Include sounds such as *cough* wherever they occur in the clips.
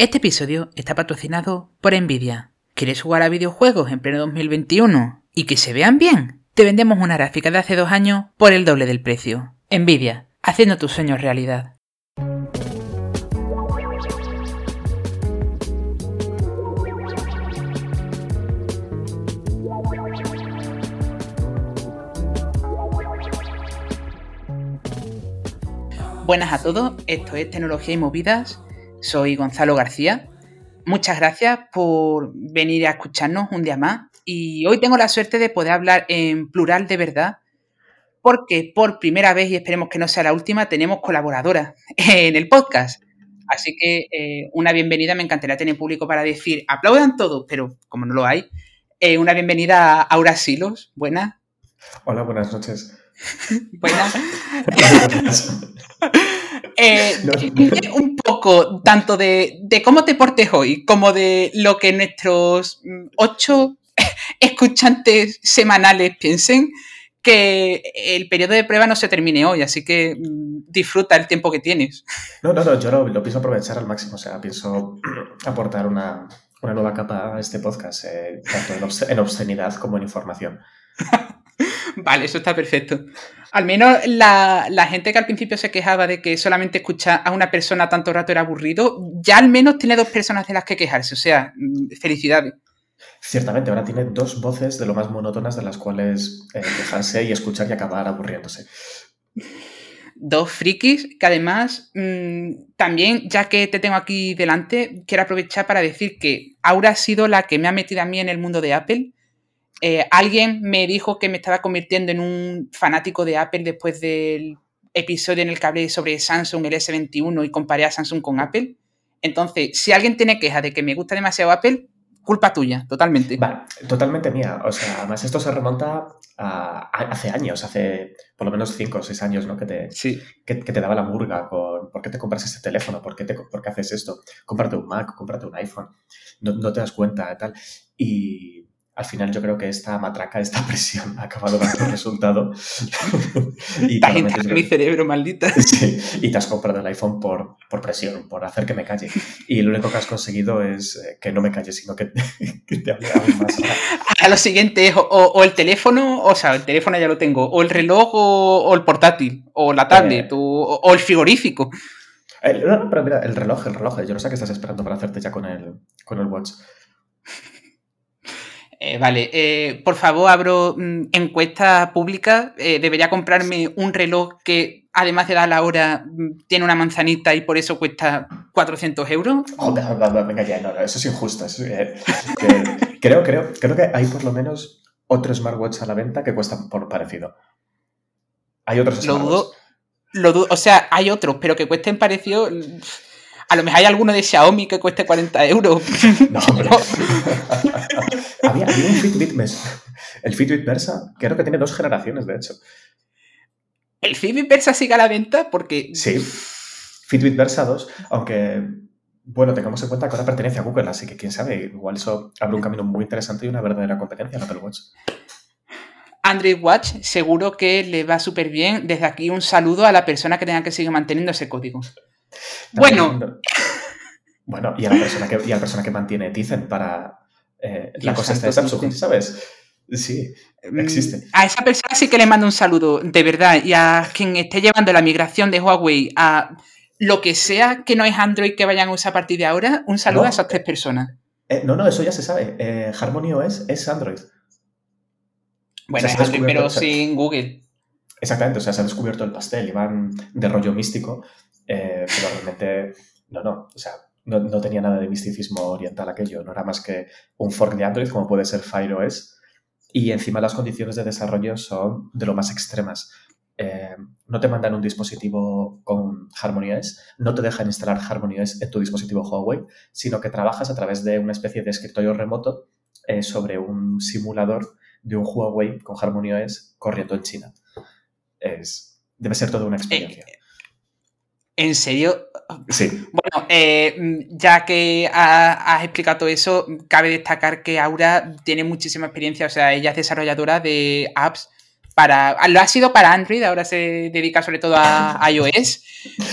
Este episodio está patrocinado por Nvidia. ¿Quieres jugar a videojuegos en pleno 2021 y que se vean bien? Te vendemos una gráfica de hace dos años por el doble del precio. Nvidia, haciendo tus sueños realidad. Buenas a todos, esto es Tecnología y Movidas soy Gonzalo García. Muchas gracias por venir a escucharnos un día más. Y hoy tengo la suerte de poder hablar en plural de verdad, porque por primera vez, y esperemos que no sea la última, tenemos colaboradoras *laughs* en el podcast. Así que eh, una bienvenida, me encantaría tener público para decir, aplaudan todos, pero como no lo hay, eh, una bienvenida a Aura Silos. Buenas. Hola, buenas noches. *laughs* buenas. *laughs* Eh, un poco tanto de, cómo te portes hoy como de lo que nuestros mm, ocho *laughs* escuchantes semanales piensen que el periodo de prueba no se termine hoy, así que mm, disfruta el tiempo que tienes. No, no, no, yo lo, pienso aprovechar al máximo, o sea, pienso *clears throat* aportar una, nueva capa a este podcast, eh, tanto en obscenidad como en información. *laughs* Vale, eso está perfecto. Al menos la, gente que al principio se quejaba de que solamente escuchar a una persona tanto rato era aburrido, ya al menos tiene dos personas de las que quejarse. O sea, mm, felicidades. Ciertamente, ahora tiene dos voces de lo más monótonas de las cuales eh, quejarse y escuchar y acabar aburriéndose. Dos frikis que además mm, también, ya que te tengo aquí delante, quiero aprovechar para decir que Aura ha sido la que me ha metido a mí en el mundo de Apple eh, alguien me dijo que me estaba convirtiendo en un fanático de Apple después del episodio en el que hablé sobre Samsung, el S21 y comparé a Samsung con Apple. Entonces, si alguien tiene queja de que me gusta demasiado Apple, culpa tuya, totalmente. Vale, totalmente mía. O sea, además esto se remonta a, hace años, hace por lo menos 5 o 6 años, ¿no? Que te, que, te daba la murga con ¿por qué te compras este teléfono? ¿Por qué, te, por qué haces esto? Cómprate un Mac, cómprate un iPhone. No, no te das cuenta, tal. Y al final yo creo que esta matraca, esta *laughs* presión ha acabado dando *laughs* resultado. y te mi cerebro, maldita. Sí, y te has comprado el iPhone por, por, presión, por hacer que me calle. Y lo único que has conseguido es eh, que no me calle, sino que, *laughs* te hable aún más. A lo siguiente es o, el teléfono, o sea, el teléfono ya lo tengo, o el reloj o, el portátil, o la tablet, eh. o, el frigorífico. no, pero mira, el reloj, el reloj, yo no sé qué estás esperando para hacerte ya con el, con el watch. Eh, vale, eh, por favor, abro mm, encuesta pública. Eh, debería comprarme un reloj que, además de dar la hora, mm, tiene una manzanita y por eso cuesta 400 euros. Oh, venga, ya, no, eso es injusto. creo, creo, creo que hay por lo menos otro smartwatch a la venta que cuestan por parecido. Hay otros smartwatches. Lo dudo, o sea, hay otros, pero que cuesten parecido. A lo mejor hay alguno de Xiaomi que cueste 40 euros. No, hombre. *laughs* *laughs* había, un Fitbit Versa. El Fitbit Versa, creo que tiene dos generaciones, de hecho. ¿El Fitbit Versa sigue a la venta? Porque. Sí. Fitbit Versa 2, aunque. Bueno, tengamos en cuenta que ahora pertenece a Google, así que quién sabe, igual eso abre un camino muy interesante y una verdadera competencia en Apple Watch. Android Watch seguro que le va súper bien. Desde aquí un saludo a la persona que tenga que seguir manteniendo ese código bueno. *laughs* Bueno, y a la persona que, y a la persona que mantiene Tizen para eh, la cosa esta de Samsung, ¿sabes? Sí, mm, existe. A esa persona sí que le mando un saludo, de verdad. Y a quien esté llevando la migración de Huawei a lo que sea que no es Android que vayan a usar a partir de ahora, un saludo a esas tres personas. Eh, no, no, eso ya se sabe. Eh, Harmony OS es Android. Bueno, es Android, pero sin Google. Exactamente, o sea, se ha descubierto el pastel y van de rollo místico eh, pero realmente, no, no, o sea, no, tenía nada de misticismo oriental aquello, no era más que un fork de Android como puede ser Fire OS y encima las condiciones de desarrollo son de lo más extremas. Eh, no te mandan un dispositivo con Harmony OS, no te dejan instalar Harmony OS en tu dispositivo Huawei, sino que trabajas a través de una especie de escritorio remoto eh, sobre un simulador de un Huawei con Harmony OS corriendo en China. Es, debe ser toda una experiencia. ¿En serio? Sí. Bueno, eh, ya que has explicado todo eso, cabe destacar que Aura tiene muchísima experiencia, o sea, ella es desarrolladora de apps para, lo ha sido para Android, ahora se dedica sobre todo a, iOS,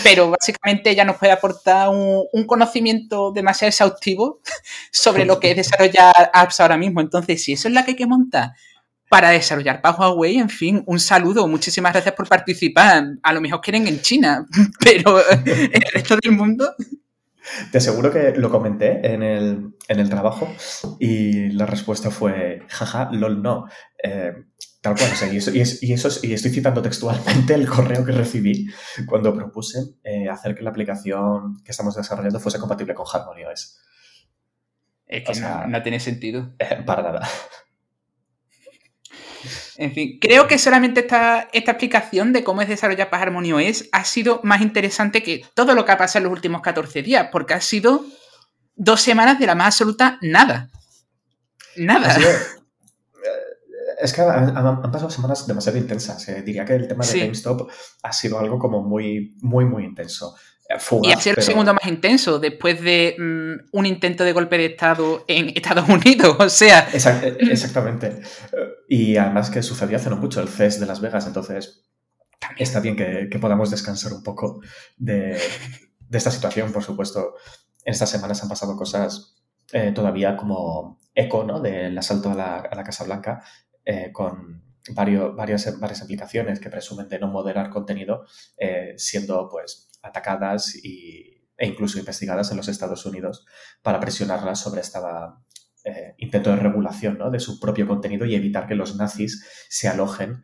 pero básicamente ya nos puede aportar un, conocimiento demasiado exhaustivo sobre lo que es desarrollar apps ahora mismo. Entonces, si eso es la que hay que montar para desarrollar para Huawei, en fin, un saludo, muchísimas gracias por participar. A lo mejor quieren en China, *laughs* pero el resto del mundo... Te aseguro que lo comenté en el, en el trabajo y la respuesta fue, jaja, lol, no. Eh, tal cual, y, eso, y, eso y estoy citando textualmente el correo que recibí cuando propuse eh, hacer que la aplicación que estamos desarrollando fuese compatible con HarmonyOS. Es que no, tiene sentido. Eh, para nada. En fin, creo que solamente esta, esta explicación de cómo es desarrollar para HarmonyOS ha sido más interesante que todo lo que ha pasado en los últimos 14 días, porque ha sido dos semanas de la más absoluta nada. Nada. Eh, es que han, pasado semanas demasiado intensas. Eh. Diría que el tema de GameStop ha sido algo como muy, muy, muy intenso y ha sido el segundo más intenso después de mm, un intento de golpe de Estado en Estados Unidos. *laughs* O sea. Eh, exactamente. Y además que sucedió hace no mucho el CES de Las Vegas, entonces está bien que, podamos descansar un poco de, esta situación. Por supuesto, en estas semanas han pasado cosas eh, todavía como eco ¿no? del asalto a la, Casa Blanca eh, con varios, varias, varias aplicaciones que presumen de no moderar contenido siendo pues atacadas e incluso investigadas en los Estados Unidos para presionarlas sobre este intento de regulación de su propio contenido y evitar que los nazis se alojen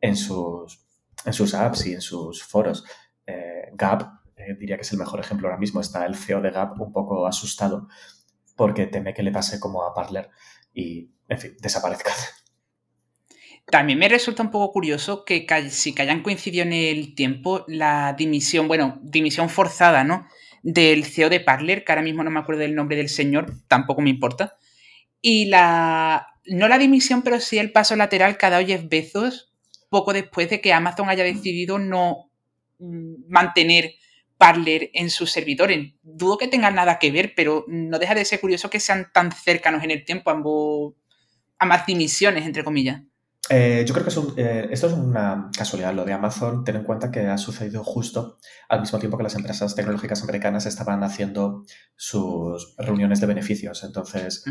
en sus, en sus apps y en sus foros. Eh, Gap, eh, diría que es el mejor ejemplo ahora mismo, está el CEO de Gap un poco asustado porque teme que le pase como a Parler y, en fin, desaparezca. También me resulta un poco curioso que si que hayan coincidido en el tiempo la dimisión, bueno, dimisión forzada, ¿no? Del CEO de Parler, que ahora mismo no me acuerdo del nombre del señor, tampoco me importa. Y la. No la dimisión, pero sí el paso lateral que ha dado Jeff poco después de que Amazon haya decidido no mm, mantener Parler en sus servidores. Dudo que tengan nada que ver, pero no deja de ser curioso que sean tan cercanos en el tiempo ambos. ambas dimisiones, entre comillas. Eh, yo creo que eh, esto es una casualidad, lo de Amazon. Ten en cuenta que ha sucedido justo al mismo tiempo que las empresas tecnológicas americanas estaban haciendo sus reuniones de beneficios. Entonces,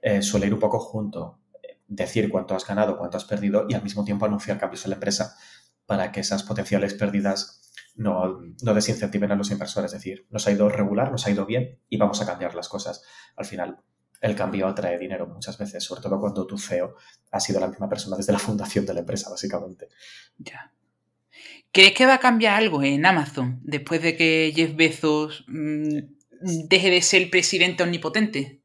eh, suele ir un poco junto. Decir cuánto has ganado, cuánto has perdido y al mismo tiempo anunciar cambios en la empresa para que esas potenciales pérdidas no, no desincentiven a los inversores. Es decir, nos ha ido regular, nos ha ido bien y vamos a cambiar las cosas. Al final, el cambio atrae dinero muchas veces, sobre todo cuando tu CEO ha sido la misma persona desde la fundación de la empresa, básicamente. Ya. ¿Crees que va a cambiar algo en Amazon después de que Jeff Bezos mm, deje de ser el presidente omnipotente?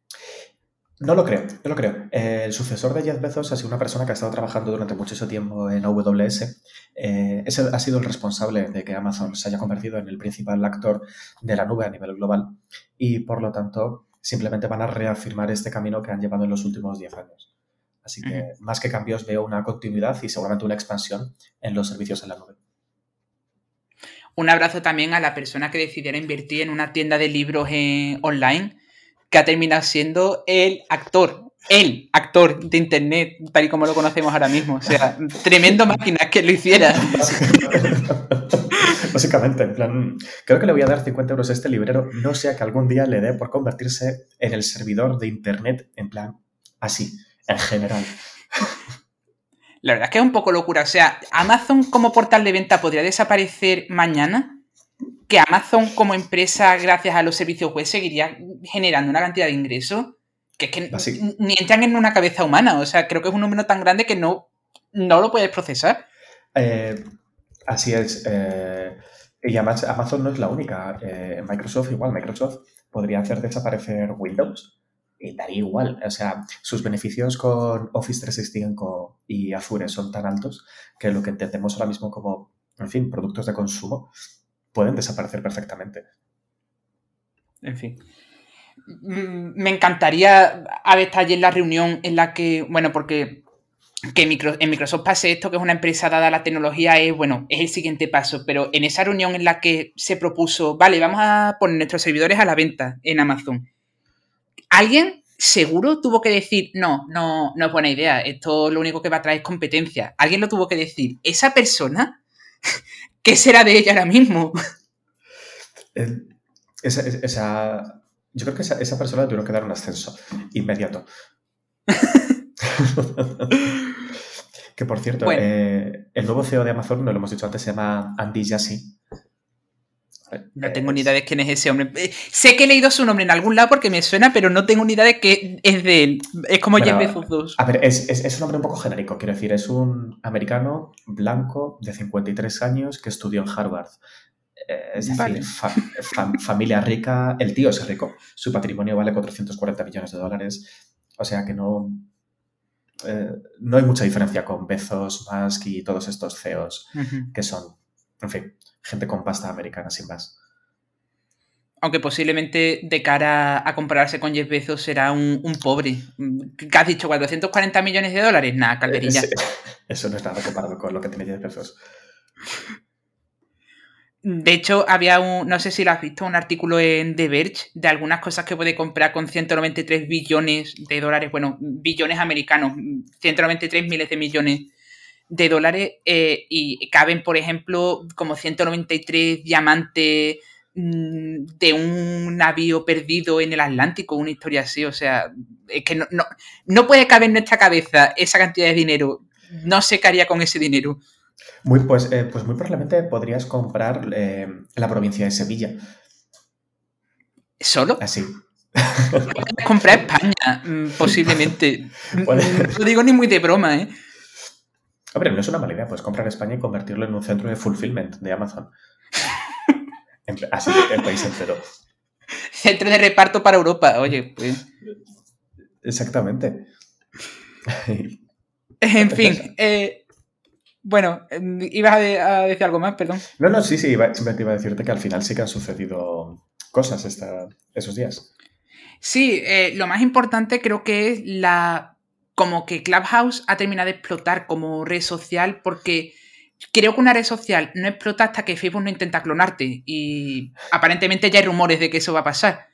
No lo creo, no lo creo. el sucesor de Jeff Bezos ha sido una persona que ha estado trabajando durante mucho tiempo en AWS. Eh, ese ha sido el responsable de que Amazon se haya convertido en el principal actor de la nube a nivel global y por lo tanto simplemente van a reafirmar este camino que han llevado en los últimos 10 años. Así que más que cambios veo una continuidad y seguramente una expansión en los servicios en la nube. Un abrazo también a la persona que decidiera invertir en una tienda de libros online que ha terminado siendo el actor, el actor de Internet, tal y como lo conocemos ahora mismo. O sea, tremendo máquina que lo hiciera. *laughs* Básicamente, en plan, creo que le voy a dar 50 euros a este librero, no sea que algún día le dé por convertirse en el servidor de Internet, en plan, así, en general. La verdad es que es un poco locura. O sea, Amazon como portal de venta podría desaparecer mañana. Que Amazon como empresa, gracias a los servicios web, seguiría generando una cantidad de ingresos que es que ni entran en una cabeza humana. O sea, creo que es un número tan grande que no, no lo puedes procesar. Eh, Así es. Eh, y además Amazon no es la única. Eh, Microsoft igual, Microsoft podría hacer desaparecer Windows y daría igual. O sea, sus beneficios con Office 365 y Azure son tan altos que lo que entendemos ahora mismo como, en fin, productos de consumo pueden desaparecer perfectamente. En fin. Mm, me encantaría estado allí en la reunión en la que, bueno, porque que en Microsoft pase esto, que es una empresa dada a la tecnología, es bueno, es el siguiente paso. Pero en esa reunión en la que se propuso, vale, vamos a poner nuestros servidores a la venta en Amazon. ¿Alguien seguro tuvo que decir, no, no, no es buena idea, esto lo único que va a traer es competencia. Alguien lo tuvo que decir. Esa persona, *laughs* ¿qué será de ella ahora mismo? Esa, yo creo que esa, esa persona tuvo que dar un ascenso inmediato. *laughs* que por cierto, eh, el nuevo CEO de Amazon, no lo hemos dicho antes, se llama Andy Jassy. No tengo ni idea de quién es ese hombre. Eh, sé que he leído su nombre en algún lado porque me suena, pero no tengo ni idea de que es de él. Es como Jeff Bezos 2. A ver, es, es, un nombre un poco genérico. Quiero decir, es un americano blanco de 53 años que estudió en Harvard. Eh, es decir, familia rica. El tío es rico. Su patrimonio vale 440 millones de dólares. O sea que no. Eh, no hay mucha diferencia con Bezos, Musk y todos estos CEOs que son, en fin, gente con pasta americana sin más. Aunque posiblemente de cara a compararse con Jeff Bezos será un, pobre. ¿Qué has dicho? ¿440 millones de dólares? Nada, calderilla. *laughs* Eso no es nada comparado con lo que tiene Jeff Bezos. De hecho, había un, no sé si lo has visto, un artículo en The Verge de algunas cosas que puede comprar con 193 billones de dólares, bueno, billones americanos, 193 miles de millones de dólares eh, y caben, por ejemplo, como 193 diamantes mm, de un navío perdido en el Atlántico, una historia así. O sea, es que no, no, puede caber en nuestra cabeza esa cantidad de dinero. No sé qué haría con ese dinero. Muy, pues, eh, pues muy probablemente podrías comprar eh, la provincia de Sevilla. ¿Solo? Así. *laughs* comprar España, mm, posiblemente. *laughs* No lo digo ni muy de broma, ¿eh? Hombre, no es una mala idea, puedes comprar España y convertirlo en un centro de fulfillment de Amazon. *laughs* Así el país entero. Centro de reparto para Europa, oye, pues. Exactamente. en fin, eh, bueno, ibas a, decir algo más, perdón. No, no, sí, sí, simplemente iba a decirte que al final sí que han sucedido cosas esos días. Sí, eh, lo más importante creo que es la como que Clubhouse ha terminado de explotar como red social porque creo que una red social no explota hasta que Facebook no intenta clonarte y aparentemente ya hay rumores de que eso va a pasar.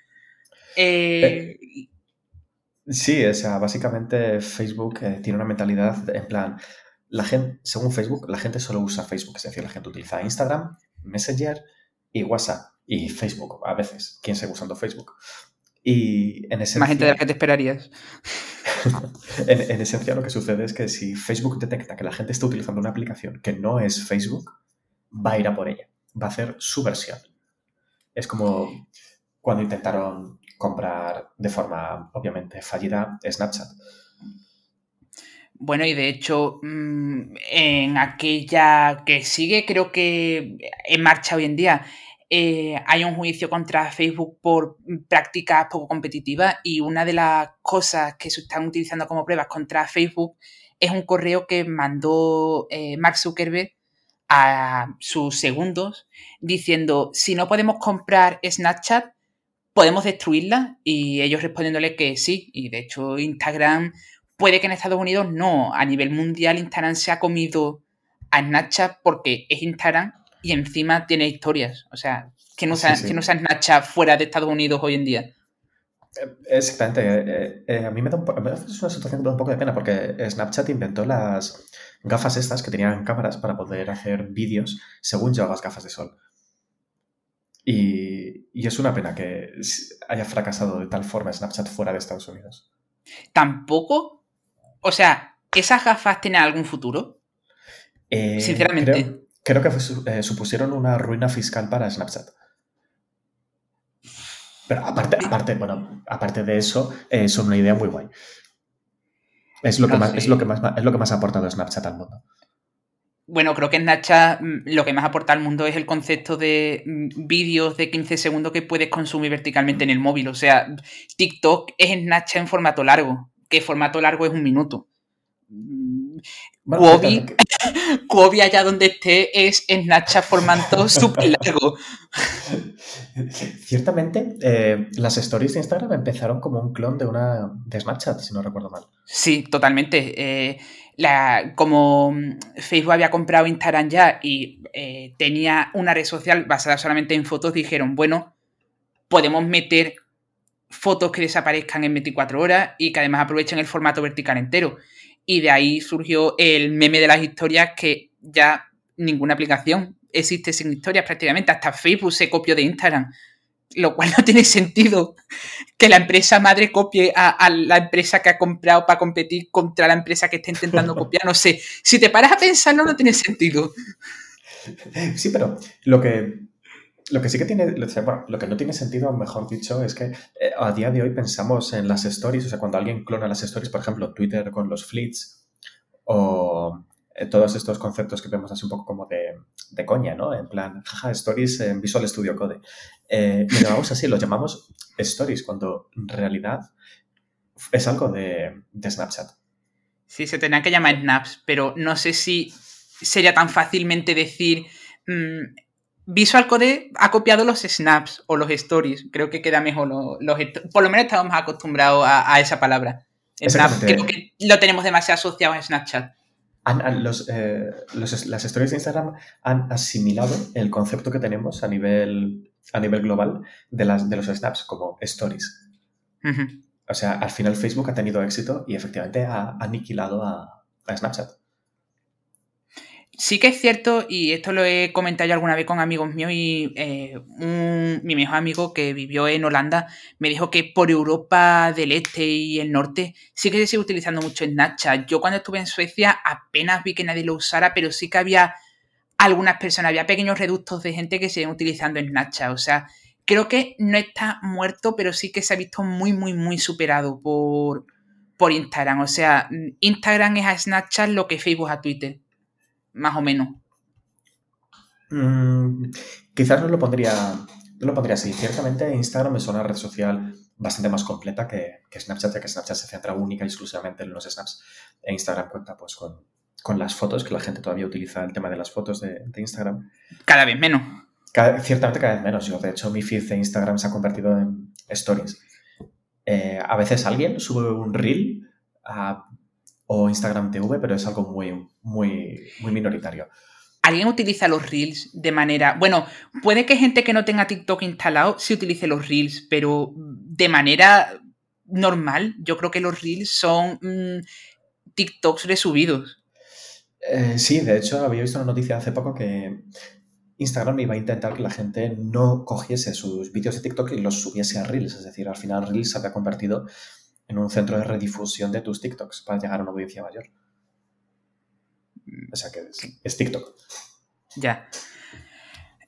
Eh, eh, sí, o sea, básicamente Facebook tiene una mentalidad en plan, la gente, según Facebook, la gente solo usa Facebook, es decir, la gente utiliza Instagram, Messenger y WhatsApp y Facebook a veces. ¿Quién sigue usando Facebook? Y en Más gente de la que te esperarías. *laughs* en, esencia lo que sucede es que si Facebook detecta que la gente está utilizando una aplicación que no es Facebook, va a ir a por ella, va a hacer su versión. Es como cuando intentaron comprar de forma obviamente fallida Snapchat. Bueno, y de hecho, mm, en aquella que sigue, creo que en marcha hoy en día, eh, hay un juicio contra Facebook por prácticas poco competitivas y una de las cosas que se están utilizando como pruebas contra Facebook es un correo que mandó eh, Mark Zuckerberg a sus segundos diciendo, si no podemos comprar Snapchat, podemos destruirla y ellos respondiéndole que sí. Y de hecho Instagram puede que en Estados Unidos no, a nivel mundial Instagram se ha comido a Snapchat porque es Instagram y encima tiene historias. O sea, que no, se, que no Snapchat fuera de Estados Unidos hoy en día. Eh, exactamente. Eh, eh, a mí me da, un una situación que me da un poco de pena porque Snapchat inventó las gafas estas que tenían cámaras para poder hacer vídeos según llevabas gafas de sol. Y, y, es una pena que haya fracasado de tal forma Snapchat fuera de Estados Unidos. Tampoco. O sea, ¿esas gafas tienen algún futuro? Sinceramente creo que eh, supusieron una ruina fiscal para Snapchat. Pero aparte, aparte, bueno, aparte de eso, eh, son una idea muy guay. Es lo, que más, es, lo que más, es lo que más ha aportado Snapchat al mundo. Bueno, creo que Snapchat mm, lo que más aporta al mundo es el concepto de mm, vídeos de 15 segundos que puedes consumir verticalmente en el móvil. O sea, TikTok es Snapchat en formato largo, que formato largo es un minuto. Kuobi, *laughs* allá donde esté, es en Snapchat formato súper *laughs* largo. Ciertamente, eh, las stories de Instagram empezaron como un clon de una de Snapchat, si no recuerdo mal. Sí, totalmente. Eh, la, como Facebook había comprado Instagram ya y eh, tenía una red social basada solamente en fotos, dijeron, bueno, podemos meter fotos que desaparezcan en 24 horas y que además aprovechen el formato vertical entero. Y de ahí surgió el meme de las historias que ya ninguna aplicación existe sin historias prácticamente. Hasta Facebook se copió de Instagram. Lo cual no tiene sentido que la empresa madre copie a, la empresa que ha comprado para competir contra la empresa que está intentando *laughs* copiar. No sé. Si te paras a pensarlo, no tiene sentido. Sí, pero lo que lo que sí que tiene, bueno, lo que no tiene sentido, mejor dicho, es que eh, a día de hoy pensamos en las stories, o sea, cuando alguien clona las stories, por ejemplo, Twitter con los fleets o eh, todos estos conceptos que vemos así un poco como de, de coña, ¿no? En plan, jaja, stories en Visual Studio Code. Eh, lo llamamos así, lo llamamos stories, cuando en realidad es algo de, de Snapchat. Sí, se tendrán que llamar snaps, pero no sé si sería tan fácilmente decir mm, Visual Code ha copiado los snaps o los stories. Creo que queda mejor. Los, por lo menos estamos acostumbrados a, esa palabra. creo que lo tenemos demasiado asociado a Snapchat. Eh, las stories de Instagram han asimilado el concepto que tenemos a nivel, a nivel global de, las, de los snaps como stories. O sea, al final Facebook ha tenido éxito y efectivamente ha aniquilado a Snapchat. Sí que es cierto, y esto lo he comentado yo alguna vez con amigos míos, y eh, mi mejor amigo que vivió en Holanda me dijo que por Europa del Este y el Norte sí que se sigue utilizando mucho Snapchat. Yo cuando estuve en Suecia apenas vi que nadie lo usara, pero sí que había algunas personas, había pequeños reductos de gente que siguen utilizando Snapchat. O sea, creo que no está muerto, pero sí que se ha visto muy, muy, muy superado por, por Instagram. O sea, Instagram es a Snapchat lo que Facebook a Twitter más o menos. Mm, quizás no lo pondría. No lo pondría así. Ciertamente Instagram es una red social bastante más completa que, Snapchat, ya que Snapchat se centra única y exclusivamente en los snaps. E Instagram cuenta pues con, las fotos, que la gente todavía utiliza el tema de las fotos de, Instagram. Cada vez menos. ciertamente cada vez menos. Yo, de hecho, mi feed de Instagram se ha convertido en stories. Eh, a veces alguien sube un reel a o Instagram TV, pero es algo muy, muy, muy minoritario. ¿Alguien utiliza los Reels de manera... Bueno, puede que gente que no tenga TikTok instalado sí utilice los Reels, pero de manera normal, yo creo que los Reels son mm, TikToks resubidos. Eh, sí, de hecho había visto una noticia hace poco que Instagram iba a intentar que la gente no cogiese sus vídeos de TikTok y los subiese a Reels. Es decir, al final Reels se había convertido en un centro de redifusión de tus TikToks para llegar a una audiencia mayor. O sea que es, TikTok. Ya.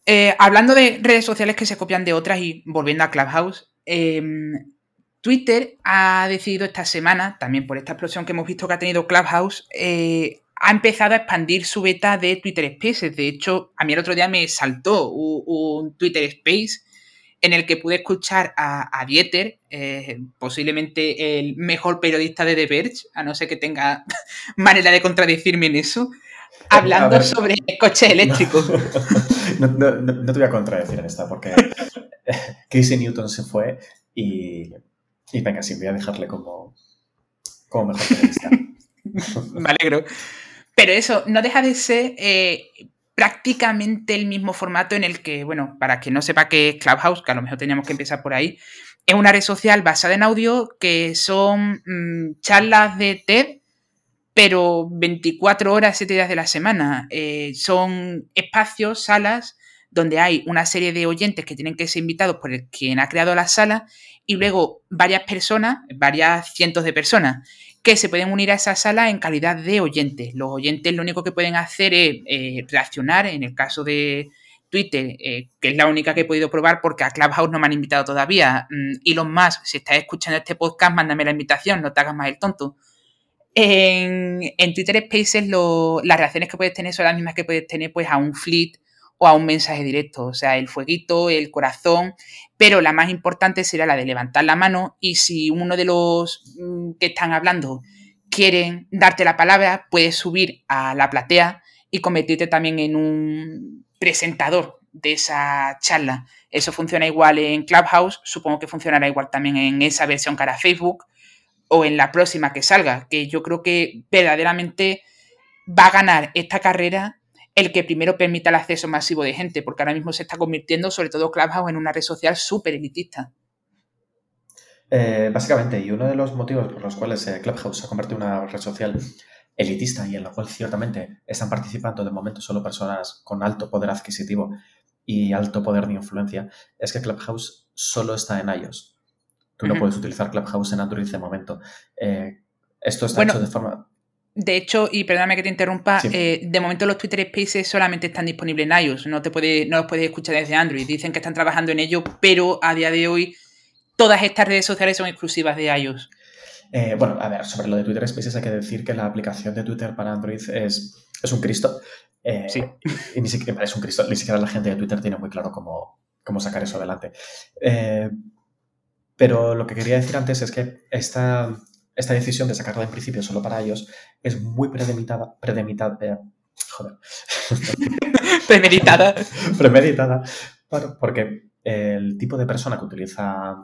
Eh, hablando de redes sociales que se copian de otras y volviendo a Clubhouse, em, Twitter ha decidido esta semana, también por esta explosión que hemos visto que ha tenido Clubhouse, eh, ha empezado a expandir su beta de Twitter Spaces. De hecho, a mí el otro día me saltó un Twitter Space en el que pude escuchar a, Dieter, eh, posiblemente el mejor periodista de The Verge, a no ser que tenga *laughs* manera de contradecirme en eso, hablando sobre coches eléctricos. *laughs* No, te voy a contradecir en esta, porque *laughs* Casey Newton se fue y, venga, sí, voy a dejarle como, como mejor periodista. Me alegro. Pero eso, no deja de ser eh, prácticamente el mismo formato en el que, bueno, para que no sepa qué es Clubhouse, que a lo mejor teníamos que empezar por ahí, es una red social basada en audio que son mm, charlas de TED, pero 24 horas, 7 días de la semana. Eh, son espacios, salas, donde hay una serie de oyentes que tienen que ser invitados por el quien ha creado la sala y luego varias personas, varias cientos de personas que se pueden unir a esa sala en calidad de oyentes. Los oyentes lo único que pueden hacer es eh, reaccionar, en el caso de Twitter, eh, que es la única que he podido probar porque a Clubhouse no me han invitado todavía. Y mm, los más, si estás escuchando este podcast, mándame la invitación, no te hagas más el tonto. En, Twitter Spaces las reacciones que puedes tener son las mismas que puedes tener pues, a un fleet o a un mensaje directo, o sea, el fueguito, el corazón, pero la más importante será la de levantar la mano y si uno de los mm, que están hablando quieren darte la palabra, puedes subir a la platea y convertirte también en un presentador de esa charla. Eso funciona igual en Clubhouse, supongo que funcionará igual también en esa versión cara Facebook o en la próxima que salga, que yo creo que verdaderamente va a ganar esta carrera el que primero permita el acceso masivo de gente, porque ahora mismo se está convirtiendo, sobre todo Clubhouse, en una red social súper elitista. Eh, básicamente, y uno de los motivos por los cuales eh, Clubhouse se ha convertido en una red social elitista y en la cual ciertamente están participando de momento solo personas con alto poder adquisitivo y alto poder de influencia, es que Clubhouse solo está en iOS. Tú no puedes utilizar Clubhouse en Android de momento. Eh, esto está hecho de forma... De hecho, y perdóname que te interrumpa, de momento los Twitter Spaces solamente están disponibles en iOS, no, te puede, no los puedes escuchar desde Android. Dicen que están trabajando en ello, pero a día de hoy todas estas redes sociales son exclusivas de iOS. Eh, bueno, a ver, sobre lo de Twitter Spaces hay que decir que la aplicación de Twitter para Android es, es un Cristo. Eh, sí. Y ni siquiera es un Cristo, ni siquiera la gente de Twitter tiene muy claro cómo, cómo sacar eso adelante. Eh, pero lo que quería decir antes es que esta, esta decisión de sacarla en principio solo para ellos es muy premeditada, premeditada, joder. *laughs* premeditada. *laughs* premeditada, porque el tipo de persona que utiliza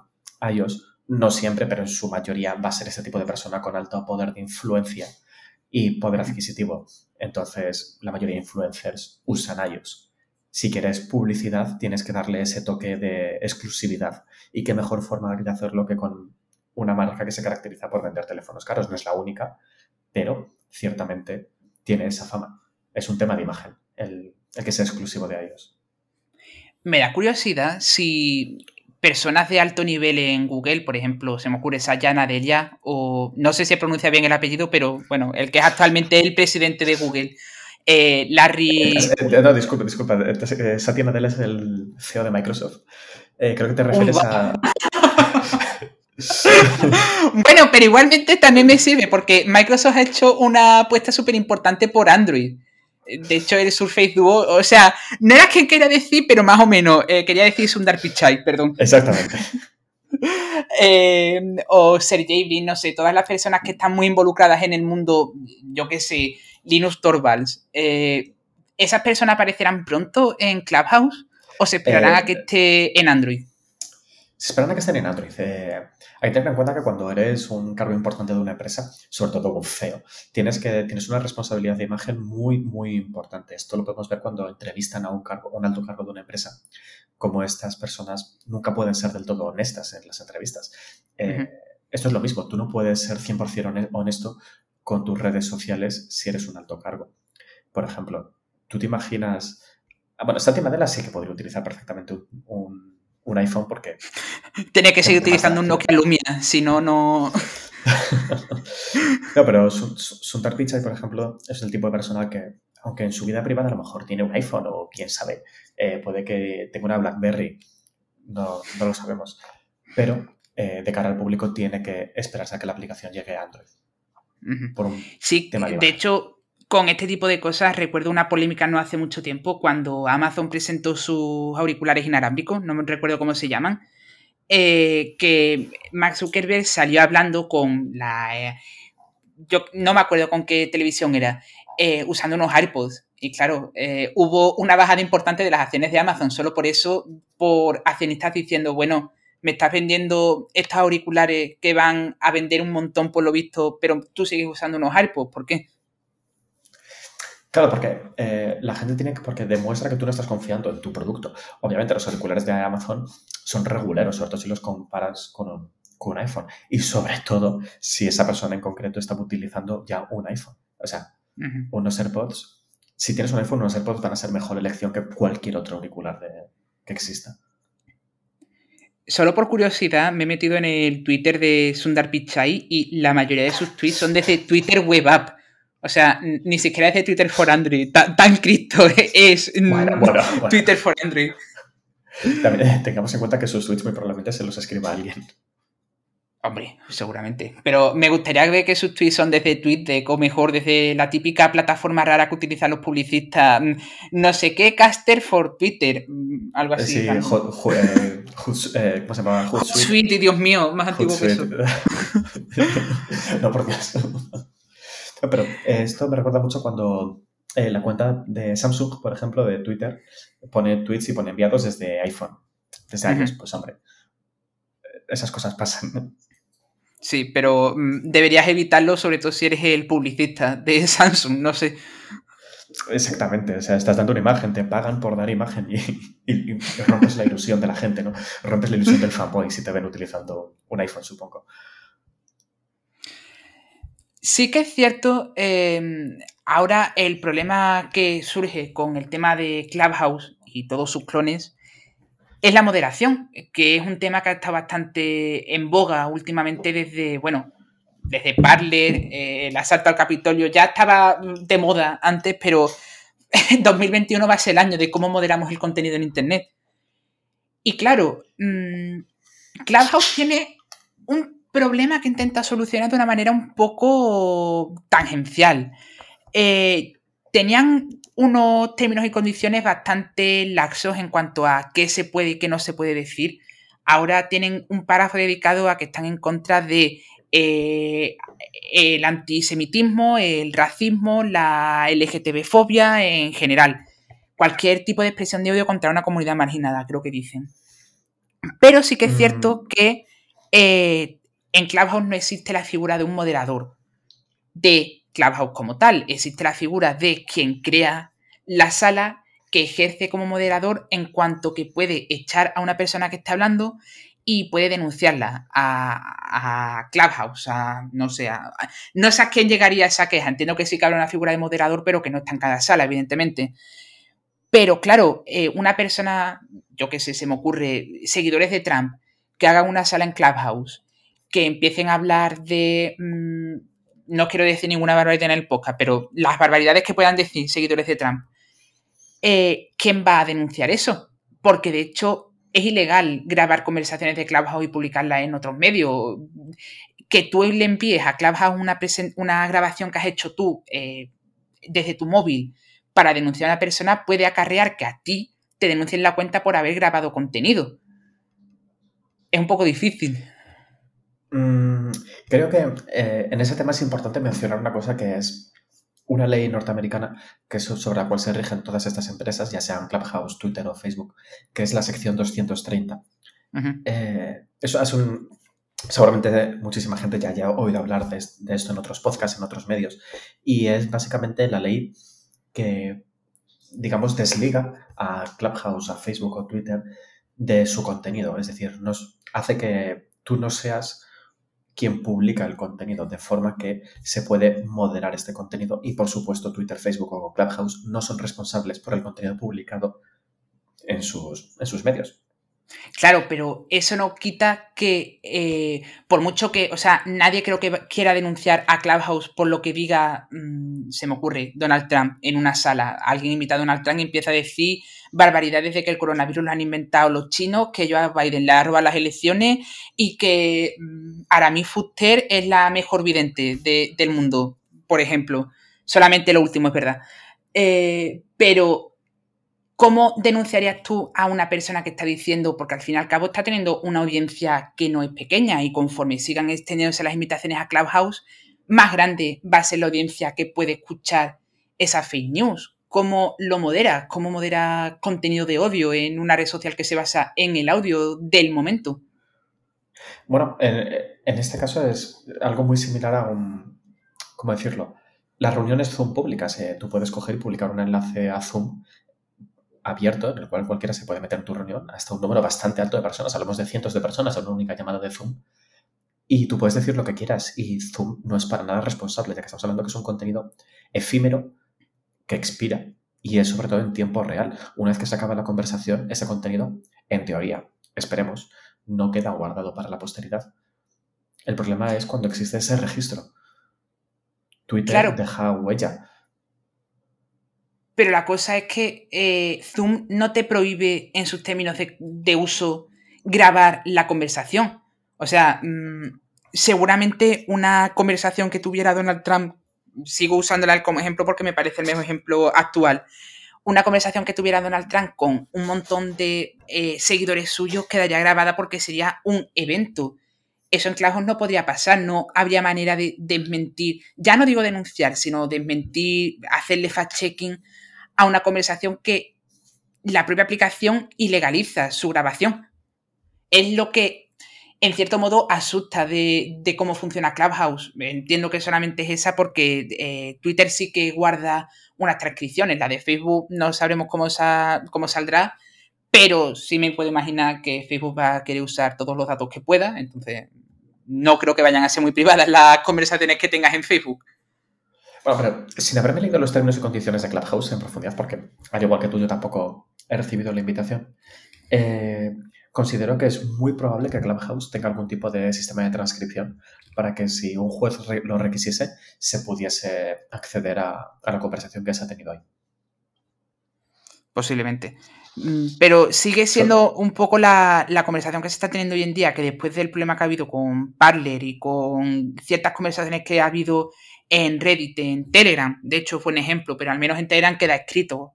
iOS, no siempre, pero en su mayoría va a ser ese tipo de persona con alto poder de influencia y poder adquisitivo. Entonces, la mayoría de influencers usan iOS. Si quieres publicidad, tienes que darle ese toque de exclusividad. Y qué mejor forma de hacerlo que con una marca que se caracteriza por vender teléfonos caros. No es la única, pero ciertamente tiene esa fama. Es un tema de imagen, el, el que sea exclusivo de iOS. Me da curiosidad si personas de alto nivel en Google, por ejemplo, se me ocurre Sayana Delia, o no sé si pronuncia bien el apellido, pero bueno, el que es actualmente el presidente de Google, eh, Larry... Eh, eh, no, disculpa, disculpa. Satya Nadella es el CEO de Microsoft. creo que te refieres a... *laughs* bueno, pero igualmente también me sirve porque Microsoft ha hecho una apuesta súper importante por Android. De hecho, el Surface Duo, o sea, no era que quería decir, pero más o menos. Eh, quería decir Sundar Pichai, perdón. Exactamente. *laughs* Eh, o Sergey Brin, no sé, todas las personas que están muy involucradas en el mundo, yo qué sé, Linux Torvalds. Eh, ¿Esas personas aparecerán pronto en Clubhouse o se esperarán a que esté en Android? Se esperan a que estén en Android. Hay que tener en cuenta que cuando eres un cargo importante de una empresa, sobre todo un CEO, tienes, que, tienes una responsabilidad de imagen muy, muy importante. Esto lo podemos ver cuando entrevistan a un, cargo, un alto cargo de una empresa, como estas personas nunca pueden ser del todo honestas en las entrevistas. Eh, esto es lo mismo, tú no puedes ser 100% honesto con tus redes sociales si eres un alto cargo. Por ejemplo, tú te imaginas... Ah, bueno, Santi Madela sí que podría utilizar perfectamente un un iPhone porque... Tiene que seguir utilizando un Nokia Lumia, si no, no... *laughs* no, pero Sundar Pichai, por ejemplo, es el tipo de persona que, aunque en su vida privada a lo mejor tiene un iPhone o quién sabe, eh, puede que tenga una BlackBerry, no, no lo sabemos, pero eh, de cara al público tiene que esperarse a que la aplicación llegue a Android. sí, de hecho, con este tipo de cosas recuerdo una polémica no hace mucho tiempo cuando Amazon presentó sus auriculares inalámbricos, no me recuerdo cómo se llaman, eh, que Max Zuckerberg salió hablando con la... Eh, yo no me acuerdo con qué televisión era, eh, usando unos AirPods. Y claro, hubo una bajada importante de las acciones de Amazon, solo por eso, por accionistas diciendo, bueno, me estás vendiendo estos auriculares que van a vender un montón por lo visto, pero tú sigues usando unos AirPods, ¿por qué? Claro, porque eh, la gente tiene que, porque demuestra que tú no estás confiando en tu producto. Obviamente los auriculares de Amazon son reguleros, sobre todo si los comparas con un, con un iPhone. Y sobre todo si esa persona en concreto está utilizando ya un iPhone. O sea, unos AirPods, si tienes un iPhone, unos AirPods van a ser mejor elección que cualquier otro auricular que exista. Solo por curiosidad, me he metido en el Twitter de Sundar Pichai y la mayoría de sus tweets son desde Twitter Web App. O sea, ni siquiera es de Twitter for Android. Tan, Cristo *laughs* es Twitter for Android. También eh, tengamos en cuenta que sus tweets muy probablemente se los escriba alguien. Hombre, seguramente. Pero me gustaría ver que sus tweets son desde Twitter, o mejor desde la típica plataforma rara que utilizan los publicistas. Mm, no sé qué, Caster for Twitter. Mm, algo así. Sí, eh, ¿cómo se llama? Hootsuite, Dios mío, más antiguo que eso. *laughs* no, por Dios. *laughs* Pero eh, esto me recuerda mucho cuando eh, la cuenta de Samsung, por ejemplo, de Twitter, pone tweets y pone enviados desde iPhone, desde años. Pues hombre, esas cosas pasan. Sí, pero mm, deberías evitarlo, sobre todo si eres el publicista de *laughs* Samsung, no sé. Exactamente, o sea, estás dando una imagen, te pagan por dar imagen y, rompes la ilusión de la gente, ¿no? Rompes la ilusión del fanboy si te ven utilizando un iPhone, supongo. Sí que es cierto, em, ahora el problema que surge con el tema de Clubhouse y todos sus clones es la moderación, que es un tema que está bastante en boga últimamente desde, bueno, desde Parler, eh, el asalto al Capitolio, ya estaba de moda antes, pero *laughs* 2021 va a ser el año de cómo moderamos el contenido en Internet. Y claro, mm, Clubhouse tiene un problema que intenta solucionar de una manera un poco tangencial. Eh, tenían unos términos y condiciones bastante laxos en cuanto a qué se puede y qué no se puede decir. Ahora tienen un párrafo dedicado a que están en contra de eh, el antisemitismo, el racismo, la LGTB-fobia en general. Cualquier tipo de expresión de odio contra una comunidad marginada, creo que dicen. Pero sí que es cierto mm. que eh, en Clubhouse no existe la figura de un moderador de Clubhouse como tal. Existe la figura de quien crea la sala que ejerce como moderador en cuanto que puede echar a una persona que está hablando y puede denunciarla a, Clubhouse, a, no sé, no sé a quién llegaría esa queja. Entiendo que sí que habrá una figura de moderador, pero que no está en cada sala, evidentemente. Pero claro, eh, una persona, yo qué sé, se me ocurre, seguidores de Trump, que hagan una sala en Clubhouse, que empiecen a hablar de... Mm, no quiero decir ninguna barbaridad en el podcast, pero las barbaridades que puedan decir seguidores de Trump, eh, ¿quién va a denunciar eso? Porque de hecho es ilegal grabar conversaciones de Clubhouse y publicarlas en otros medios. Que tú le envíes a Clubhouse una, una grabación que has hecho tú eh, desde tu móvil para denunciar a una persona puede acarrear que a ti te denuncien la cuenta por haber grabado contenido. Es un poco difícil. Mm, creo que eh, en ese tema es importante mencionar una cosa que es una ley norteamericana que es sobre la cual se rigen todas estas empresas, ya sean Clubhouse, Twitter o Facebook, que es la sección 230. Eh, eso es un... Seguramente muchísima gente ya haya oído hablar de, esto en otros podcasts, en otros medios, y es básicamente la ley que, digamos, desliga a Clubhouse, a Facebook o Twitter de su contenido. Es decir, nos hace que tú no seas quien publica el contenido, de forma que se puede moderar este contenido y por supuesto Twitter, Facebook o Clubhouse no son responsables por el contenido publicado en sus, en sus medios. Claro, pero eso no quita que, eh, por mucho que, o sea, nadie creo que quiera denunciar a Clubhouse por lo que diga, mm, se me ocurre, Donald Trump en una sala. Alguien invita a Donald Trump y empieza a decir barbaridades de que el coronavirus lo han inventado los chinos, que Joe Biden le ha robado las elecciones y que mm, Aramis Fuster es la mejor vidente del mundo, por ejemplo. Solamente lo último es verdad. Eh, pero ¿Cómo denunciarías tú a una persona que está diciendo, porque al fin y al cabo está teniendo una audiencia que no es pequeña y conforme sigan extendiéndose las invitaciones a Clubhouse, más grande va a ser la audiencia que puede escuchar esa fake news? ¿Cómo lo modera? ¿Cómo modera contenido de odio en una red social que se basa en el audio del momento? Bueno, en, este caso es algo muy similar a un, ¿cómo decirlo? Las reuniones Zoom públicas. Eh, tú puedes coger y publicar un enlace a Zoom abierto en el cual cualquiera se puede meter en tu reunión, hasta un número bastante alto de personas, hablamos de cientos de personas en una única llamada de Zoom, y tú puedes decir lo que quieras y Zoom no es para nada responsable, ya que estamos hablando que es un contenido efímero que expira y es sobre todo en tiempo real. Una vez que se acaba la conversación, ese contenido, en teoría, esperemos, no queda guardado para la posteridad. El problema es cuando existe ese registro. Twitter deja huella pero la cosa es que eh, Zoom no te prohíbe en sus términos de, uso grabar la conversación. O sea, mm, seguramente una conversación que tuviera Donald Trump, sigo usándola como ejemplo porque me parece el mejor ejemplo actual, una conversación que tuviera Donald Trump con un montón de eh, seguidores suyos quedaría grabada porque sería un evento. Eso en Clubhouse no podría pasar, no habría manera de desmentir, ya no digo denunciar, sino desmentir, hacerle fact-checking a una conversación que la propia aplicación ilegaliza su grabación. Es lo que en cierto modo asusta de, cómo funciona Clubhouse. Entiendo que solamente es esa porque eh, Twitter sí que guarda unas transcripciones. La de Facebook no sabremos cómo, cómo saldrá, pero sí me puedo imaginar que Facebook va a querer usar todos los datos que pueda. Entonces, no creo que vayan a ser muy privadas las conversaciones que tengas en Facebook. Bueno, pero sin haberme leído los términos y condiciones de Clubhouse en profundidad, porque al igual que tú, yo tampoco he recibido la invitación, eh, considero que es muy probable que Clubhouse tenga algún tipo de sistema de transcripción para que si un juez lo requisiese, se pudiese acceder a, la conversación que se ha tenido ahí. Posiblemente. Mm, pero sigue siendo un poco la, la, conversación que se está teniendo hoy en día, que después del problema que ha habido con Parler y con ciertas conversaciones que ha habido en Reddit, en Telegram, de hecho fue un ejemplo, pero al menos en Telegram queda escrito.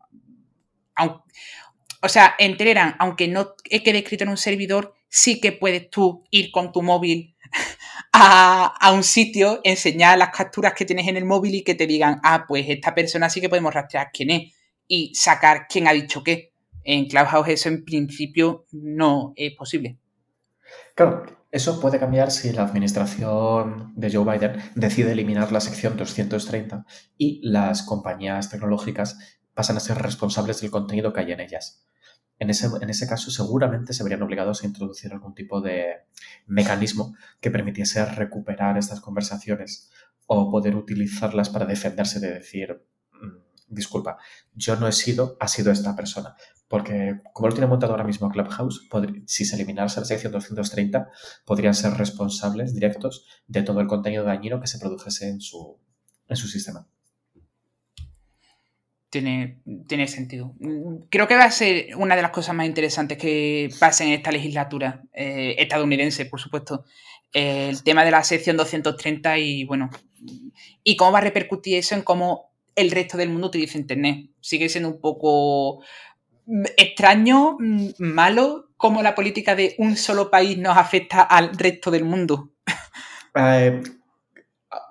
O sea, en Telegram, aunque no quede escrito en un servidor, sí que puedes tú ir con tu móvil *laughs* a, un sitio, enseñar las capturas que tienes en el móvil y que te digan, ah, pues esta persona sí que podemos rastrear quién es y sacar quién ha dicho qué. En Clubhouse eso en principio no es posible. Claro, eso puede cambiar si la administración de Joe Biden decide eliminar la sección 230 y las compañías tecnológicas pasan a ser responsables del contenido que hay en ellas. En ese, en ese, caso, seguramente se verían obligados a introducir algún tipo de mecanismo que permitiese recuperar estas conversaciones o poder utilizarlas para defenderse de decir, disculpa, yo no he sido, ha sido esta persona. Porque como lo tiene montado ahora mismo Clubhouse, si se eliminase la sección 230, podrían ser responsables directos de todo el contenido dañino que se produjese en su, en su sistema. Tiene, tiene, sentido. Creo que va a ser una de las cosas más interesantes que pasen en esta legislatura eh, estadounidense, por supuesto. el tema de la sección 230 y, bueno, y cómo va a repercutir eso en cómo el resto del mundo utiliza Internet. Sigue siendo un poco extraño, mm, malo, cómo la política de un solo país nos afecta al resto del mundo. Eh,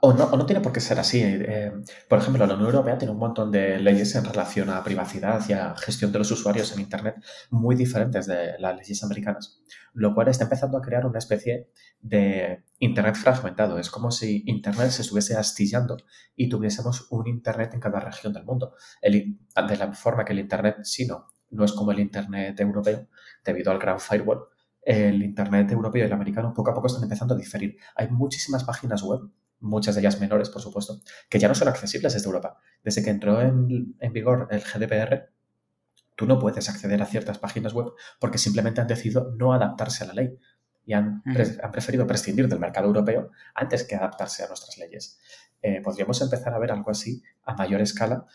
o, no, tiene por qué ser así. Eh, por ejemplo, la Unión Europea tiene un montón de leyes en relación a privacidad y a gestión de los usuarios en Internet muy diferentes de las leyes americanas, lo cual está empezando a crear una especie de Internet fragmentado. Es como si Internet se estuviese astillando y tuviésemos un Internet en cada región del mundo. de la forma que el Internet sino no es como el Internet europeo, debido al gran firewall. El Internet europeo y el americano poco a poco están empezando a diferir. Hay muchísimas páginas web, muchas de ellas menores, por supuesto, que ya no son accesibles desde Europa. Desde que entró en, vigor el GDPR, tú no puedes acceder a ciertas páginas web porque simplemente han decidido no adaptarse a la ley y han, preferido prescindir del mercado europeo antes que adaptarse a nuestras leyes. Eh, podríamos empezar a ver algo así a mayor escala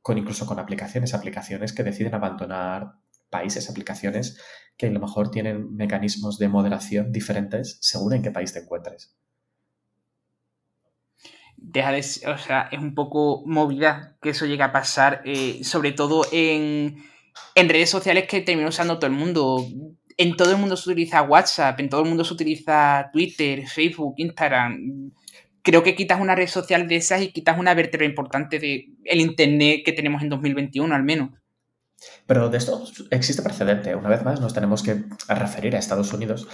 con incluso con aplicaciones, aplicaciones que deciden abandonar países, aplicaciones que a lo mejor tienen mecanismos de moderación diferentes según en qué país te encuentres. Deja de o sea, es un poco movida que eso llegue a pasar, eh, sobre todo en, en redes sociales que termina usando todo el mundo. En todo el mundo se utiliza WhatsApp, en todo el mundo se utiliza Twitter, Facebook, Instagram creo que quitas una red social de esas y quitas una vértebra importante del el Internet que tenemos en 2021 al menos. Pero de esto existe precedente. Una vez más nos tenemos que referir a Estados Unidos.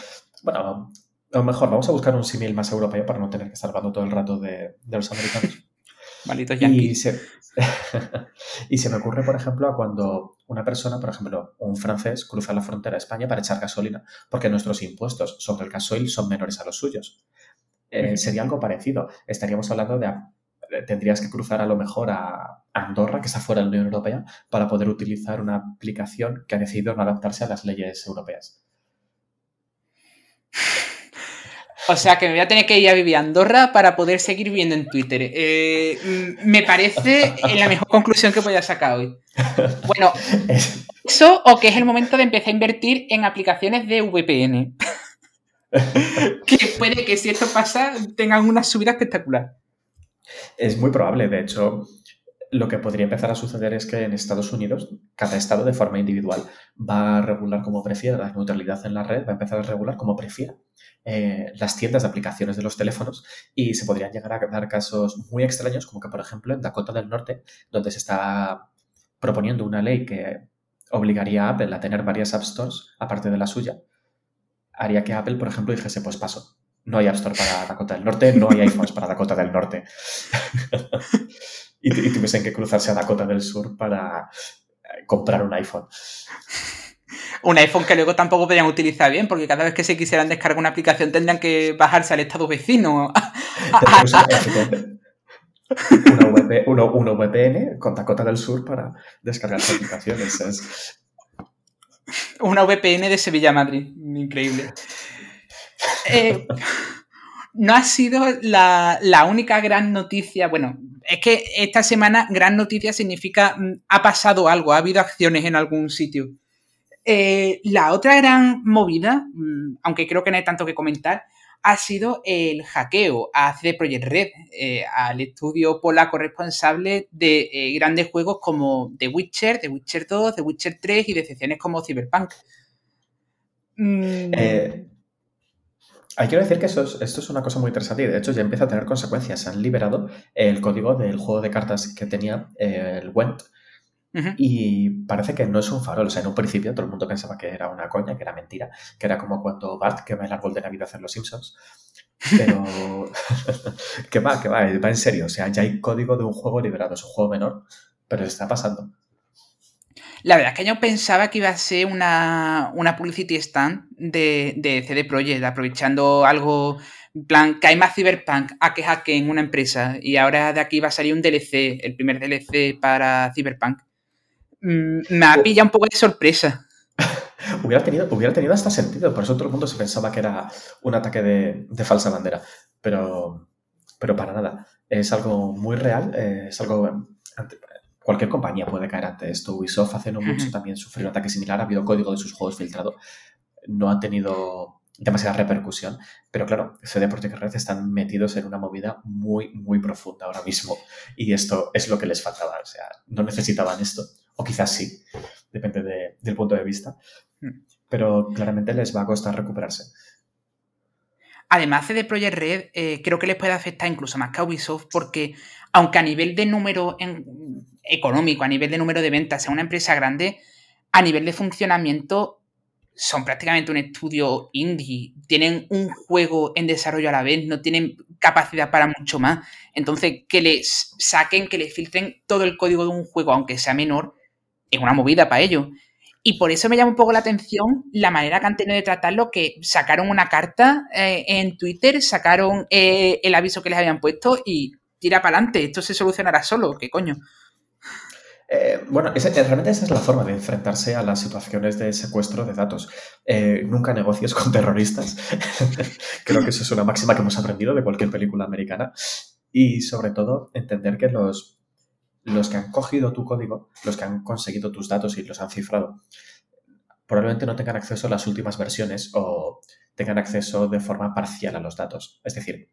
Bueno, a lo mejor vamos a buscar un símil más europeo para no tener que estar hablando todo el rato de, los americanos. Y se, *laughs* y se me ocurre, por ejemplo, a cuando una persona, por ejemplo, un francés, cruza la frontera a España para echar gasolina, porque nuestros impuestos sobre el gasoil son menores a los suyos. Eh, sería algo parecido. Estaríamos hablando de tendrías que cruzar a lo mejor a Andorra, que está fuera de la Unión Europea, para poder utilizar una aplicación que ha decidido no adaptarse a las leyes europeas. O sea que me voy a tener que ir a vivir a Andorra para poder seguir viviendo en Twitter. Eh, me parece la mejor conclusión que podía sacar hoy. Bueno, eso o que es el momento de empezar a invertir en aplicaciones de VPN. *laughs* que puede que si esto pasa tengan una subida espectacular. Es muy probable, de hecho, lo que podría empezar a suceder es que en Estados Unidos, cada estado de forma individual va a regular como prefiera la neutralidad en la red, va a empezar a regular como prefiera eh, las tiendas de aplicaciones de los teléfonos y se podrían llegar a dar casos muy extraños, como que por ejemplo en Dakota del Norte, donde se está proponiendo una ley que obligaría a Apple a tener varias App Stores aparte de la suya, haría que Apple, por ejemplo, dijese, pues paso, no hay App Store para Dakota del Norte, no hay iPhones para Dakota del Norte. *laughs* y, y, tuviesen que cruzarse a Dakota del Sur para eh, comprar un iPhone. Un iPhone que luego tampoco podrían utilizar bien, porque cada vez que se quisieran descargar una aplicación tendrían que bajarse al estado vecino. una, VPN con Dakota del Sur para descargar aplicaciones. Una VPN de Sevilla a Madrid. Increíble. Eh, no ha sido la, única gran noticia. Bueno, es que esta semana gran noticia significa mm, ha pasado algo, ha habido acciones en algún sitio. Eh, la otra gran movida, mm, aunque creo que no hay tanto que comentar, ha sido el hackeo a CD Projekt Red, eh, al estudio polaco responsable de eh, grandes juegos como The Witcher, The Witcher 2, The Witcher 3 y decepciones como Cyberpunk. Mm. Eh, hay que decir que esto es una cosa muy interesante y de hecho ya empieza a tener consecuencias. Han liberado el código del juego de cartas que tenía el Went y parece que no es un farol. O sea, en un principio todo el mundo pensaba que era una coña, que era mentira, que era como cuando Bart quema el árbol de Navidad en Los Simpsons. Pero *laughs* *laughs* que va, que va, va en serio. O sea, ya hay código de un juego liberado. Es un juego menor, pero está pasando. La verdad es que yo pensaba que iba a ser una, una publicity stand de, de CD Projekt, aprovechando algo, en plan, que hay más Cyberpunk a que en una empresa y ahora de aquí va a salir un DLC, el primer DLC para Cyberpunk. Mm, me ha pillado un poco de sorpresa. *laughs* hubiera, tenido, hubiera tenido hasta sentido, por eso todo el mundo se pensaba que era un ataque de, falsa bandera, pero, pero para nada. Es algo muy real, eh, es algo... Cualquier compañía puede caer ante esto. Ubisoft hace no mucho también sufrió un ataque similar, ha habido código de sus juegos filtrado. No ha tenido demasiada repercusión, pero claro, CD Projekt Red están metidos en una movida muy, muy profunda ahora mismo y esto es lo que les faltaba, o sea, no necesitaban esto. O quizás sí, depende del punto de vista. Hmm. Pero claramente les va a costar recuperarse. Además, CD Projekt Red eh, creo que les puede afectar incluso más que a Ubisoft porque, aunque a nivel de número económico, a nivel de número de ventas, sea una empresa grande, a nivel de funcionamiento son prácticamente un estudio indie. Tienen un juego en desarrollo a la vez, no tienen capacidad para mucho más. Entonces, que les saquen, que les filtren todo el código de un juego, aunque sea menor, es una movida para ellos. Y por eso me llama un poco la atención la manera que han tenido de tratarlo, que sacaron una carta eh, en Twitter, sacaron eh, el aviso que les habían puesto y tira para adelante, esto se solucionará solo, ¿qué coño? Eh, bueno, realmente esa es la forma de enfrentarse a las situaciones de secuestro de datos. nunca negocies con terroristas. *laughs* Creo que eso es una máxima que hemos aprendido de cualquier película americana. Y sobre todo, entender que los los que han cogido tu código, los que han conseguido tus datos y los han cifrado, probablemente no tengan acceso a las últimas versiones o tengan acceso de forma parcial a los datos. Es decir,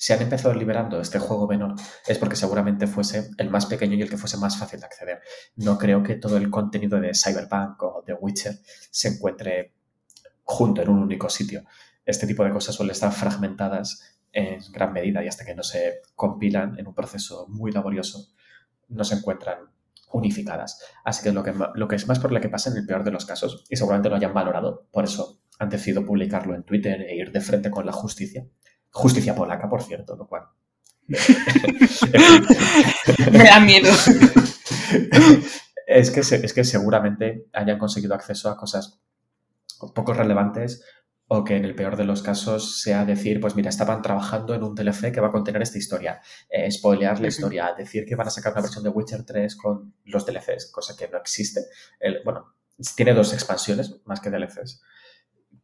si han empezado liberando este juego menor es porque seguramente fuese el más pequeño y el que fuese más fácil de acceder. No creo que todo el contenido de Cyberpunk o de Witcher se encuentre junto en un único sitio. Este tipo de cosas suelen estar fragmentadas en gran medida y hasta que no se compilan en un proceso muy laborioso, no se encuentran unificadas. Así que lo que, lo que es más por lo que pasa en el peor de los casos, y seguramente lo hayan valorado, por eso han decidido publicarlo en Twitter e ir de frente con la justicia. Justicia polaca, por cierto, lo cual. *laughs* Me da miedo. es, que, es que seguramente hayan conseguido acceso a cosas poco relevantes o que en el peor de los casos sea decir, pues mira, estaban trabajando en un DLC que va a contener esta historia, eh, spoilear la historia, decir que van a sacar una versión de Witcher 3 con los DLCs, cosa que no existe. bueno, tiene dos expansiones más que DLCs.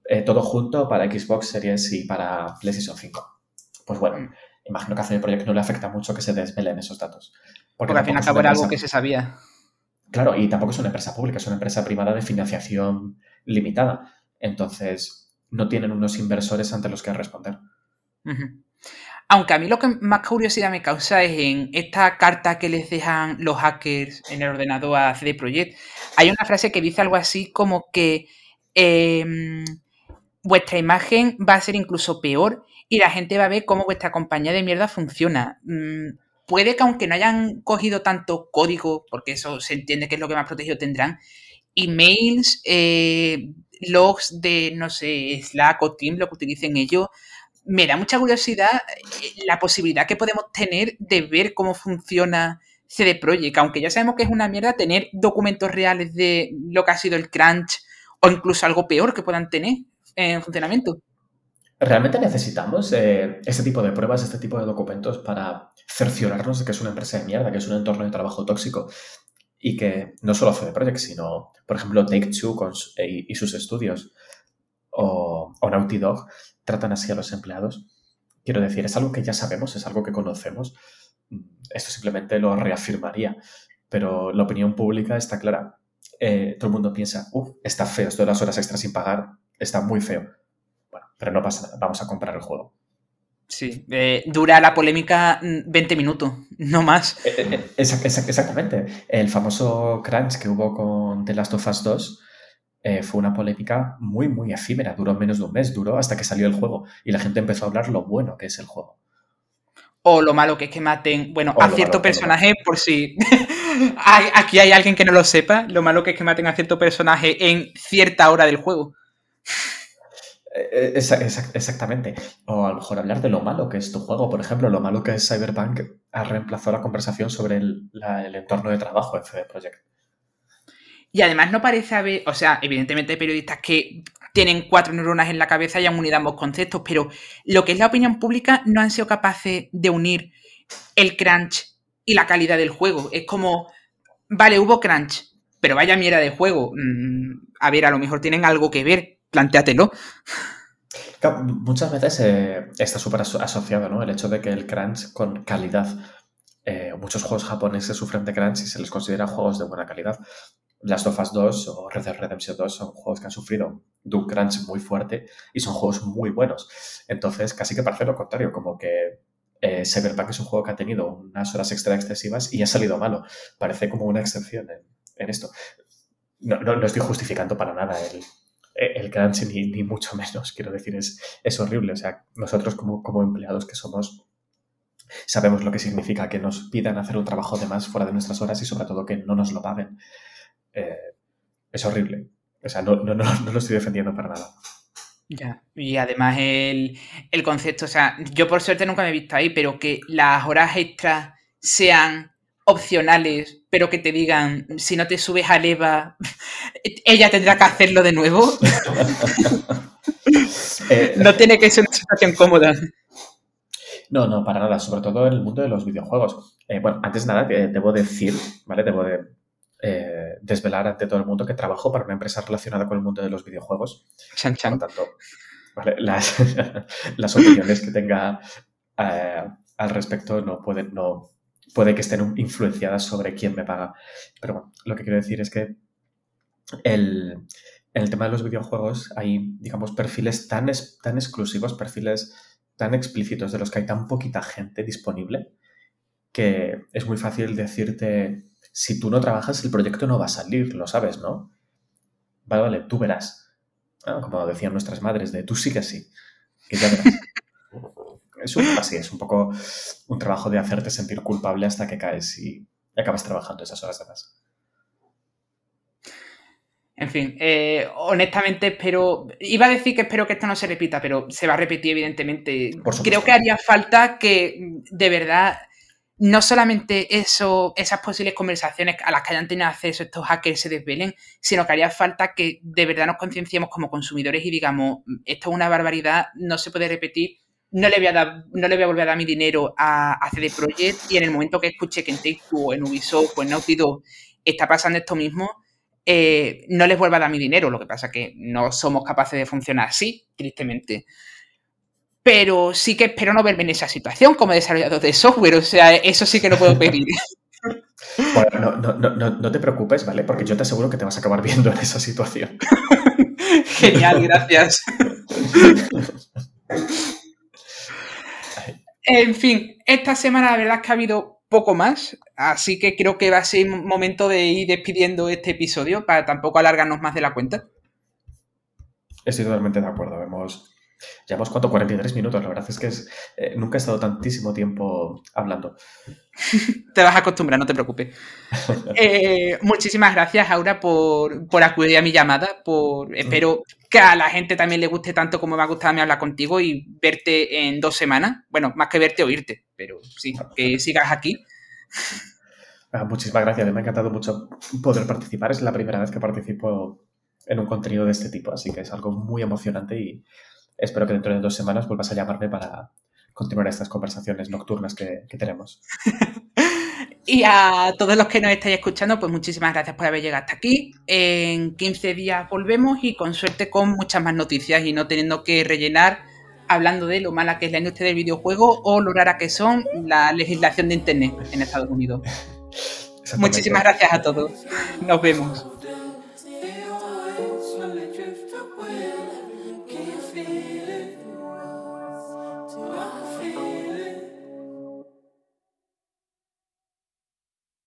Eh, todo junto para Xbox Series y para PlayStation 5. Pues bueno, mm. imagino que a CD Projekt no le afecta mucho que se desvelen esos datos. Porque, al fin y al cabo era algo que se sabía. Claro, y tampoco es una empresa pública, es una empresa privada de financiación limitada. Entonces, no tienen unos inversores ante los que responder. Aunque a mí lo que más curiosidad me causa es en esta carta que les dejan los hackers en el ordenador a CD Projekt, hay una frase que dice algo así como que em, vuestra imagen va a ser incluso peor y la gente va a ver cómo vuestra compañía de mierda funciona. Mm, puede que aunque no hayan cogido tanto código, porque eso se entiende que es lo que más protegido tendrán, emails, eh, logs de, no sé, Slack o Team, lo que utilicen ellos, me da mucha curiosidad eh, la posibilidad que podemos tener de ver cómo funciona CD Projekt, aunque ya sabemos que es una mierda tener documentos reales de lo que ha sido el crunch o incluso algo peor que puedan tener en funcionamiento. ¿Realmente necesitamos eh, este tipo de pruebas, este tipo de documentos para cerciorarnos de que es una empresa de mierda, que es un entorno de trabajo tóxico? Y que no solo CD Projekt, sino, por ejemplo, Take Two y, sus estudios o, o Naughty Dog tratan así a los empleados. Quiero decir, es algo que ya sabemos, es algo que conocemos. Esto simplemente lo reafirmaría. Pero la opinión pública está clara. Eh, todo el mundo piensa, uff, está feo, esto de las horas extras sin pagar está muy feo pero no pasa nada, vamos a comprar el juego. Sí, eh, dura la polémica 20 mm, minutos, *laughs* no más. Eh, eh, exactamente. El famoso crunch que hubo con The Last of Us 2 fue una polémica muy, muy efímera. Duró menos de un mes, duró hasta que salió el juego y la gente empezó a hablar lo bueno que es el juego. O lo malo que es que maten, bueno, a cierto personaje, por si *laughs* aquí hay alguien que no lo sepa, lo malo que es que maten a cierto personaje en cierta hora del juego. Eh, exactamente. O a lo mejor hablar de lo malo que es tu juego. Por ejemplo, lo malo que es Cyberpunk ha reemplazado la conversación sobre el, entorno de trabajo de CD Projekt. Y además no parece haber, o sea, evidentemente hay periodistas que tienen cuatro neuronas en la cabeza y han unido ambos conceptos, pero lo que es la opinión pública no han sido capaces de unir el crunch y la calidad del juego. Es como, vale, hubo crunch, pero vaya mierda de juego. Mm, a ver, a lo mejor tienen algo que ver, plantéatelo. muchas veces eh, está súper asociado, ¿no? El hecho de que el crunch con calidad. Eh, muchos juegos japoneses sufren de crunch y se les considera juegos de buena calidad. Last of Us 2 o Red Dead Redemption 2 son juegos que han sufrido de un crunch muy fuerte y son juegos muy buenos. Entonces, casi que parece lo contrario, como que eh, Cyberpunk es un juego que ha tenido unas horas extra excesivas y ha salido malo. Parece como una excepción en, esto. No, no, no, estoy justificando para nada el, el crunch ni, ni, mucho menos, quiero decir, es, es horrible. O sea, nosotros como, como empleados que somos, sabemos lo que significa que nos pidan hacer un trabajo de más fuera de nuestras horas y sobre todo que no nos lo paguen. Eh, es horrible. O sea, no, no, no, no, lo estoy defendiendo para nada. Ya, y además el, el, concepto, o sea, yo por suerte nunca me he visto ahí, pero que las horas extras sean opcionales, pero que te digan, si no te subes a Eva, *laughs* ella tendrá que hacerlo de nuevo. *laughs* Eh, no tiene que ser una situación cómoda. No, no, para nada, sobre todo en el mundo de los videojuegos. Eh, bueno, antes de nada, debo decir, ¿vale? Debo de eh, desvelar ante todo el mundo que trabajo para una empresa relacionada con el mundo de los videojuegos. Chan, chan. Por tanto, las, *laughs* las, opiniones que tenga al respecto no pueden, no, puede que estén influenciadas sobre quién me paga. Pero bueno, lo que quiero decir es que el, en el tema de los videojuegos hay, digamos, perfiles tan, tan exclusivos, perfiles tan explícitos de los que hay tan poquita gente disponible que es muy fácil decirte, si tú no trabajas, el proyecto no va a salir, lo sabes, ¿no? Vale, vale, tú verás. Como decían nuestras madres, de tú sí que sí, que ya verás. Es un, así, es un poco un trabajo de hacerte sentir culpable hasta que caes y acabas trabajando esas horas de más. En fin, eh, honestamente espero, iba a decir que espero que esto no se repita, pero se va a repetir evidentemente. Creo que haría falta que de verdad no solamente eso, esas posibles conversaciones a las que hayan tenido acceso estos hackers se desvelen, sino que haría falta que de verdad nos concienciemos como consumidores y digamos, esto es una barbaridad, no se puede repetir no le voy a dar, no le voy a volver a dar mi dinero a, a CD Projekt y en el momento que escuche que en Take Two, en Ubisoft o en Naughty Dog está pasando esto mismo, eh, no les vuelva a dar mi dinero. Lo que pasa es que no somos capaces de funcionar así, tristemente. Pero sí que espero no verme en esa situación como desarrollador de software. O sea, eso sí que no puedo pedir. *laughs* Bueno, no, no, no, no te preocupes, ¿vale? Porque yo te aseguro que te vas a acabar viendo en esa situación. *laughs* Genial, gracias. *laughs* En fin, esta semana la verdad es que ha habido poco más, así que creo que va a ser momento de ir despidiendo este episodio para tampoco alargarnos más de la cuenta. Estoy totalmente de acuerdo. Hemos Llevamos cuánto, 43 minutos. La verdad es que es, eh, nunca he estado tantísimo tiempo hablando. *laughs* te vas a acostumbrar, no te preocupes. *laughs* Eh, muchísimas gracias, Aura, por, por, acudir a mi llamada. Por, espero que a la gente también le guste tanto como me ha gustado a mí hablar contigo y verte en dos semanas. Bueno, más que verte, oírte, pero sí, que sigas aquí. Ah, muchísimas gracias, me ha encantado mucho poder participar. Es la primera vez que participo en un contenido de este tipo, así que es algo muy emocionante y espero que dentro de dos semanas vuelvas a llamarme para continuar estas conversaciones nocturnas que, tenemos. *laughs* y a todos los que nos estáis escuchando, pues muchísimas gracias por haber llegado hasta aquí. En 15 días volvemos y con suerte con muchas más noticias y no teniendo que rellenar hablando de lo mala que es la industria del videojuego o lo rara que son la legislación de Internet en Estados Unidos. *laughs* Muchísimas gracias a todos. Nos vemos.